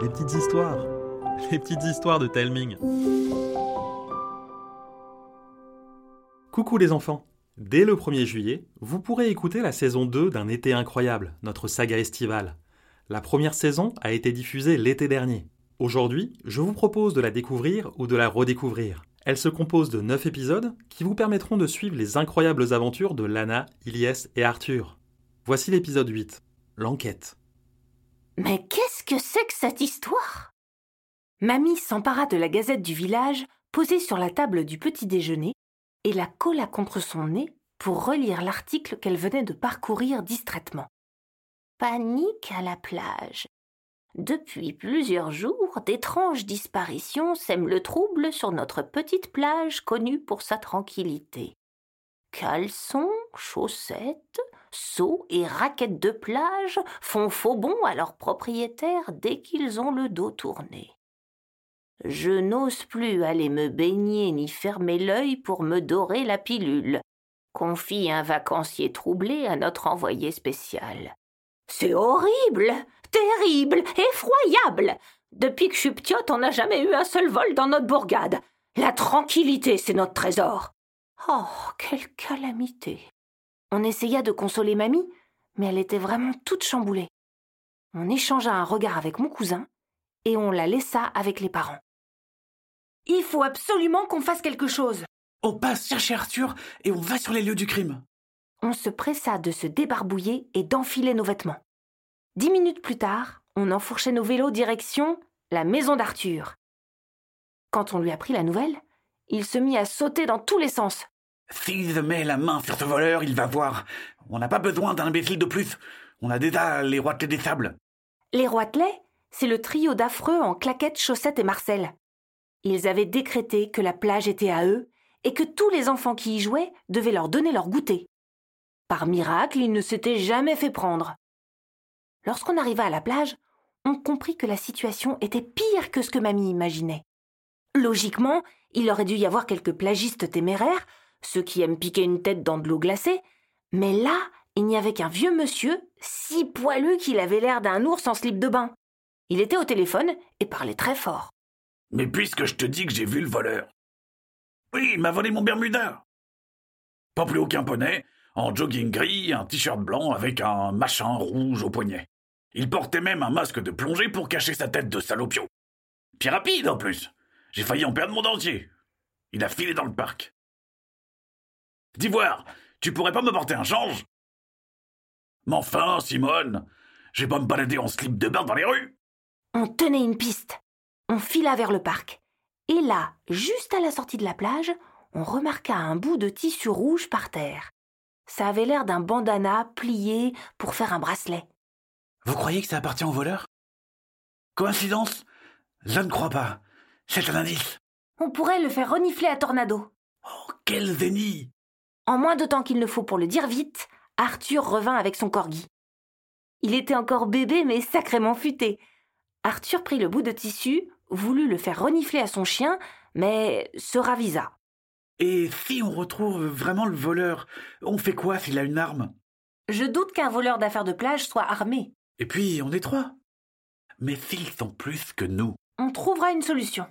les petites histoires, les petites histoires de Telming. Coucou les enfants Dès le 1er juillet, vous pourrez écouter la saison 2 d'un été incroyable, notre saga estivale. La première saison a été diffusée l'été dernier. Aujourd'hui, je vous propose de la découvrir ou de la redécouvrir. Elle se compose de 9 épisodes qui vous permettront de suivre les incroyables aventures de Lana, Ilyes et Arthur. Voici l'épisode 8, l'enquête. Mais qu'est-ce que c'est que cette histoire? Mamie s'empara de la gazette du village posée sur la table du petit déjeuner et la colla contre son nez pour relire l'article qu'elle venait de parcourir distraitement. Panique à la plage. Depuis plusieurs jours, d'étranges disparitions sèment le trouble sur notre petite plage connue pour sa tranquillité. Caleçons, chaussettes, seaux et raquettes de plage font faux bond à leurs propriétaires dès qu'ils ont le dos tourné. Je n'ose plus aller me baigner ni fermer l'œil pour me dorer la pilule, confie un vacancier troublé à notre envoyé spécial. C'est horrible, terrible, effroyable. Depuis que je suis ptiote, on n'a jamais eu un seul vol dans notre bourgade. La tranquillité, c'est notre trésor. Oh, quelle calamité. On essaya de consoler mamie, mais elle était vraiment toute chamboulée. On échangea un regard avec mon cousin, et on la laissa avec les parents. Il faut absolument qu'on fasse quelque chose. On passe chercher Arthur et on va sur les lieux du crime. On se pressa de se débarbouiller et d'enfiler nos vêtements. Dix minutes plus tard, on enfourchait nos vélos direction la maison d'Arthur. Quand on lui apprit la nouvelle, il se mit à sauter dans tous les sens. S'il met la main sur ce voleur, il va voir. On n'a pas besoin d'un imbécile de plus. On a déjà les roitelets des sables. Les roitelets, c'est le trio d'affreux en claquettes, chaussettes et marcel. Ils avaient décrété que la plage était à eux et que tous les enfants qui y jouaient devaient leur donner leur goûter. Par miracle, ils ne s'étaient jamais fait prendre. Lorsqu'on arriva à la plage, on comprit que la situation était pire que ce que mamie imaginait. Logiquement, il aurait dû y avoir quelques plagistes téméraires, ceux qui aiment piquer une tête dans de l'eau glacée, mais là, il n'y avait qu'un vieux monsieur, si poilu qu'il avait l'air d'un ours en slip de bain. Il était au téléphone et parlait très fort. Mais puisque je te dis que j'ai vu le voleur. Oui, il m'a volé mon Bermuda. Pas plus aucun poney, en jogging gris, un t-shirt blanc avec un machin rouge au poignet. Il portait même un masque de plongée pour cacher sa tête de salopio. Puis rapide en plus. J'ai failli en perdre mon dentier. Il a filé dans le parc. D'Ivoire, tu pourrais pas me porter un change? Mais enfin, Simone, j'ai pas me balader en slip de bain dans les rues. On tenait une piste. On fila vers le parc. Et là, juste à la sortie de la plage, on remarqua un bout de tissu rouge par terre. Ça avait l'air d'un bandana plié pour faire un bracelet. Vous croyez que ça appartient au voleur? Coïncidence? Je ne crois pas. C'est un indice. On pourrait le faire renifler à Tornado. Oh, quel zénith En moins de temps qu'il ne faut pour le dire vite, Arthur revint avec son corgi. Il était encore bébé mais sacrément futé. Arthur prit le bout de tissu, voulut le faire renifler à son chien, mais se ravisa. Et si on retrouve vraiment le voleur, on fait quoi s'il a une arme? Je doute qu'un voleur d'affaires de plage soit armé. Et puis, on est trois. Mais s'ils sont plus que nous On trouvera une solution.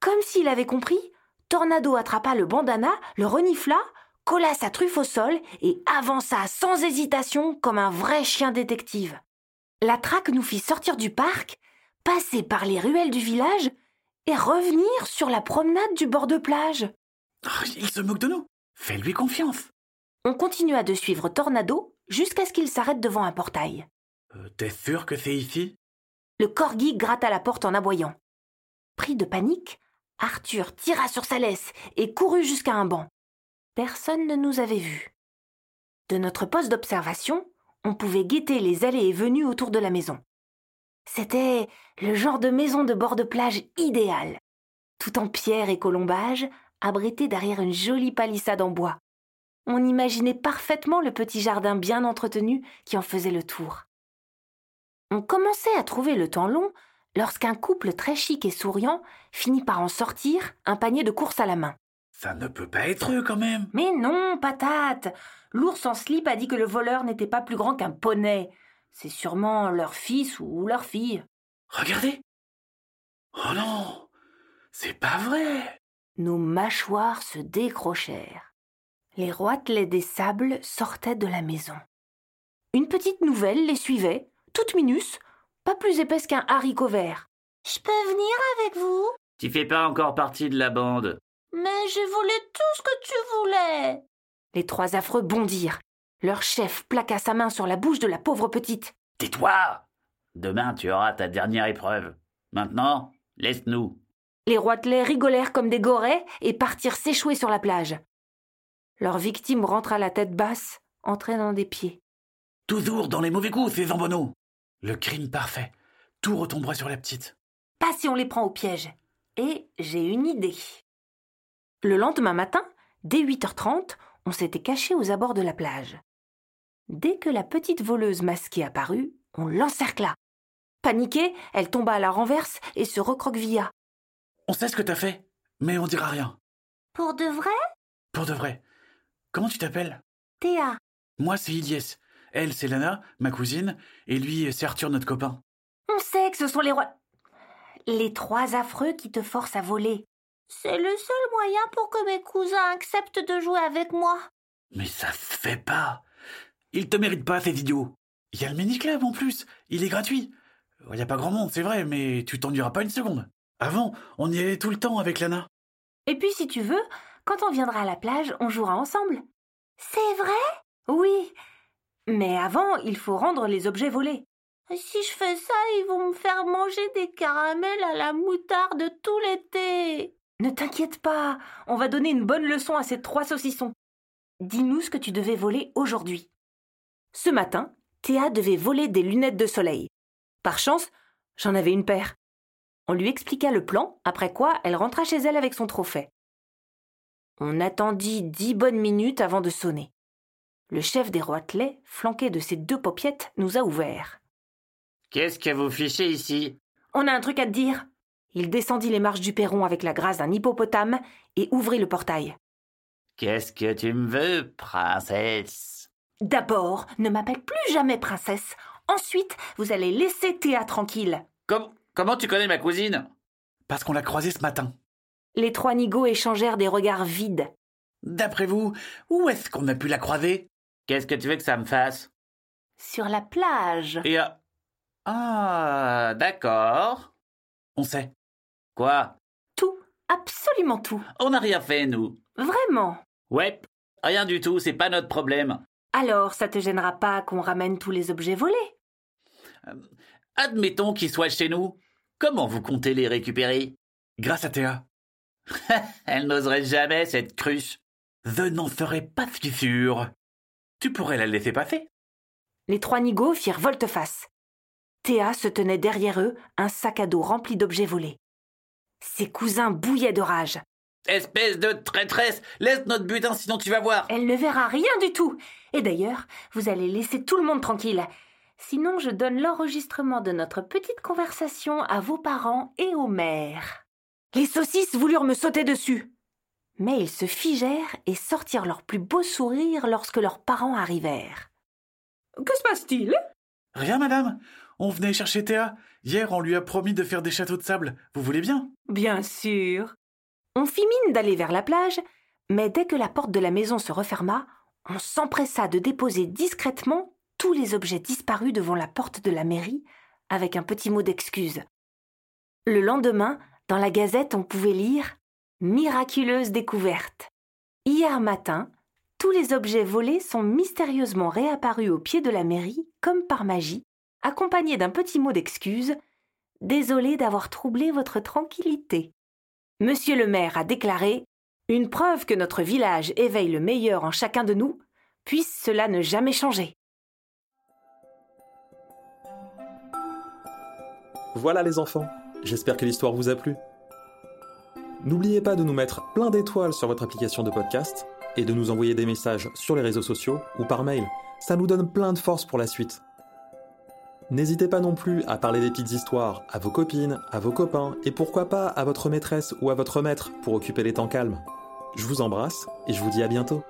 Comme s'il avait compris, Tornado attrapa le bandana, le renifla, colla sa truffe au sol et avança sans hésitation comme un vrai chien détective. La traque nous fit sortir du parc, passer par les ruelles du village et revenir sur la promenade du bord de plage. Oh, il se moque de nous. Fais-lui confiance. On continua de suivre Tornado jusqu'à ce qu'il s'arrête devant un portail. Euh, T'es sûr que c'est ici? Le corgi gratta la porte en aboyant. Pris de panique, Arthur tira sur sa laisse et courut jusqu'à un banc. Personne ne nous avait vus. De notre poste d'observation, on pouvait guetter les allées et venues autour de la maison. C'était le genre de maison de bord de plage idéal, tout en pierre et colombage, abrité derrière une jolie palissade en bois. On imaginait parfaitement le petit jardin bien entretenu qui en faisait le tour. On commençait à trouver le temps long lorsqu'un couple très chic et souriant finit par en sortir un panier de course à la main. Ça ne peut pas être eux quand même. Mais non, patate L'ours en slip a dit que le voleur n'était pas plus grand qu'un poney. C'est sûrement leur fils ou leur fille. Regardez Oh non C'est pas vrai Nos mâchoires se décrochèrent. Les roitelets des sables sortaient de la maison. Une petite nouvelle les suivait, toute minus, pas plus épaisse qu'un haricot vert. Je peux venir avec vous? Tu fais pas encore partie de la bande. Mais j'ai volé tout ce que tu voulais. Les trois affreux bondirent. Leur chef plaqua sa main sur la bouche de la pauvre petite. Tais-toi Demain, tu auras ta dernière épreuve. Maintenant, laisse-nous. Les roitelets rigolèrent comme des gorets et partirent s'échouer sur la plage. Leur victime rentra la tête basse, entraînant des pieds. Toujours dans les mauvais coups, ces zambonneaux Le crime parfait. Tout retomberait sur la petite. Pas si on les prend au piège. Et j'ai une idée. Le lendemain matin, dès 8h30, on s'était caché aux abords de la plage. Dès que la petite voleuse masquée apparut, on l'encercla. Paniquée, elle tomba à la renverse et se recroquevilla. On sait ce que t'as fait, mais on dira rien. Pour de vrai? Pour de vrai. Comment tu t'appelles? Théa. Moi, c'est Ilyes. Elle, c'est Lana, ma cousine, et lui, c'est Arthur, notre copain. On sait que ce sont les rois. Les trois affreux qui te forcent à voler. C'est le seul moyen pour que mes cousins acceptent de jouer avec moi. Mais ça se fait pas. Ils te méritent pas, ces idiots. Il y a le mini-club en plus. Il est gratuit. Il y a pas grand monde, c'est vrai, mais tu t'ennuieras pas une seconde. Avant, on y allait tout le temps avec Lana. Et puis, si tu veux, quand on viendra à la plage, on jouera ensemble. C'est vrai? Oui. Mais avant, il faut rendre les objets volés. Si je fais ça, ils vont me faire manger des caramels à la moutarde tout l'été. Ne t'inquiète pas, on va donner une bonne leçon à ces trois saucissons. Dis-nous ce que tu devais voler aujourd'hui. Ce matin, Théa devait voler des lunettes de soleil. Par chance, j'en avais une paire. On lui expliqua le plan, après quoi elle rentra chez elle avec son trophée. On attendit dix bonnes minutes avant de sonner. Le chef des roitelets, flanqué de ses deux paupiettes, nous a ouvert. Qu'est-ce que vous fichez ici? On a un truc à te dire. Il descendit les marches du perron avec la grâce d'un hippopotame et ouvrit le portail. Qu'est-ce que tu me veux, princesse? D'abord, ne m'appelle plus jamais princesse. Ensuite, vous allez laisser Théa tranquille. Com- Comment tu connais ma cousine? Parce qu'on l'a croisée ce matin. Les trois nigauds échangèrent des regards vides. D'après vous, où est-ce qu'on a pu la croiser? Qu'est-ce que tu veux que ça me fasse? Sur la plage. Et euh, Ah, d'accord. On sait. Quoi? Tout, absolument tout. On n'a rien fait, nous. Vraiment? Ouais, rien du tout, c'est pas notre problème. Alors, ça te gênera pas qu'on ramène tous les objets volés? Admettons qu'ils soient chez nous. Comment vous comptez les récupérer? Grâce à Théa. Elle n'oserait jamais, cette cruche. Je n'en serais pas si sûr. Tu pourrais la laisser passer. Les trois nigauds firent volte-face. Théa se tenait derrière eux, un sac à dos rempli d'objets volés. Ses cousins bouillaient de rage. Espèce de traîtresse Laisse notre butin, sinon tu vas voir Elle ne verra rien du tout. Et d'ailleurs, vous allez laisser tout le monde tranquille. Sinon, je donne l'enregistrement de notre petite conversation à vos parents et au maire. Les saucisses voulurent me sauter dessus. Mais ils se figèrent et sortirent leur plus beau sourire lorsque leurs parents arrivèrent. Que se passe-t-il? Rien, madame. On venait chercher Théa. Hier, on lui a promis de faire des châteaux de sable. Vous voulez bien? Bien sûr. On fit mine d'aller vers la plage, mais dès que la porte de la maison se referma, on s'empressa de déposer discrètement tous les objets disparus devant la porte de la mairie, avec un petit mot d'excuse. Le lendemain, dans la gazette, on pouvait lire Miraculeuse découverte. Hier matin, tous les objets volés sont mystérieusement réapparus au pied de la mairie, comme par magie, accompagnés d'un petit mot d'excuse. Désolé d'avoir troublé votre tranquillité. Monsieur le maire a déclaré Une preuve que notre village éveille le meilleur en chacun de nous, puisse cela ne jamais changer. Voilà les enfants, j'espère que l'histoire vous a plu. N'oubliez pas de nous mettre plein d'étoiles sur votre application de podcast et de nous envoyer des messages sur les réseaux sociaux ou par mail. Ça nous donne plein de force pour la suite. N'hésitez pas non plus à parler des petites histoires à vos copines, à vos copains et pourquoi pas à votre maîtresse ou à votre maître pour occuper les temps calmes. Je vous embrasse et je vous dis à bientôt.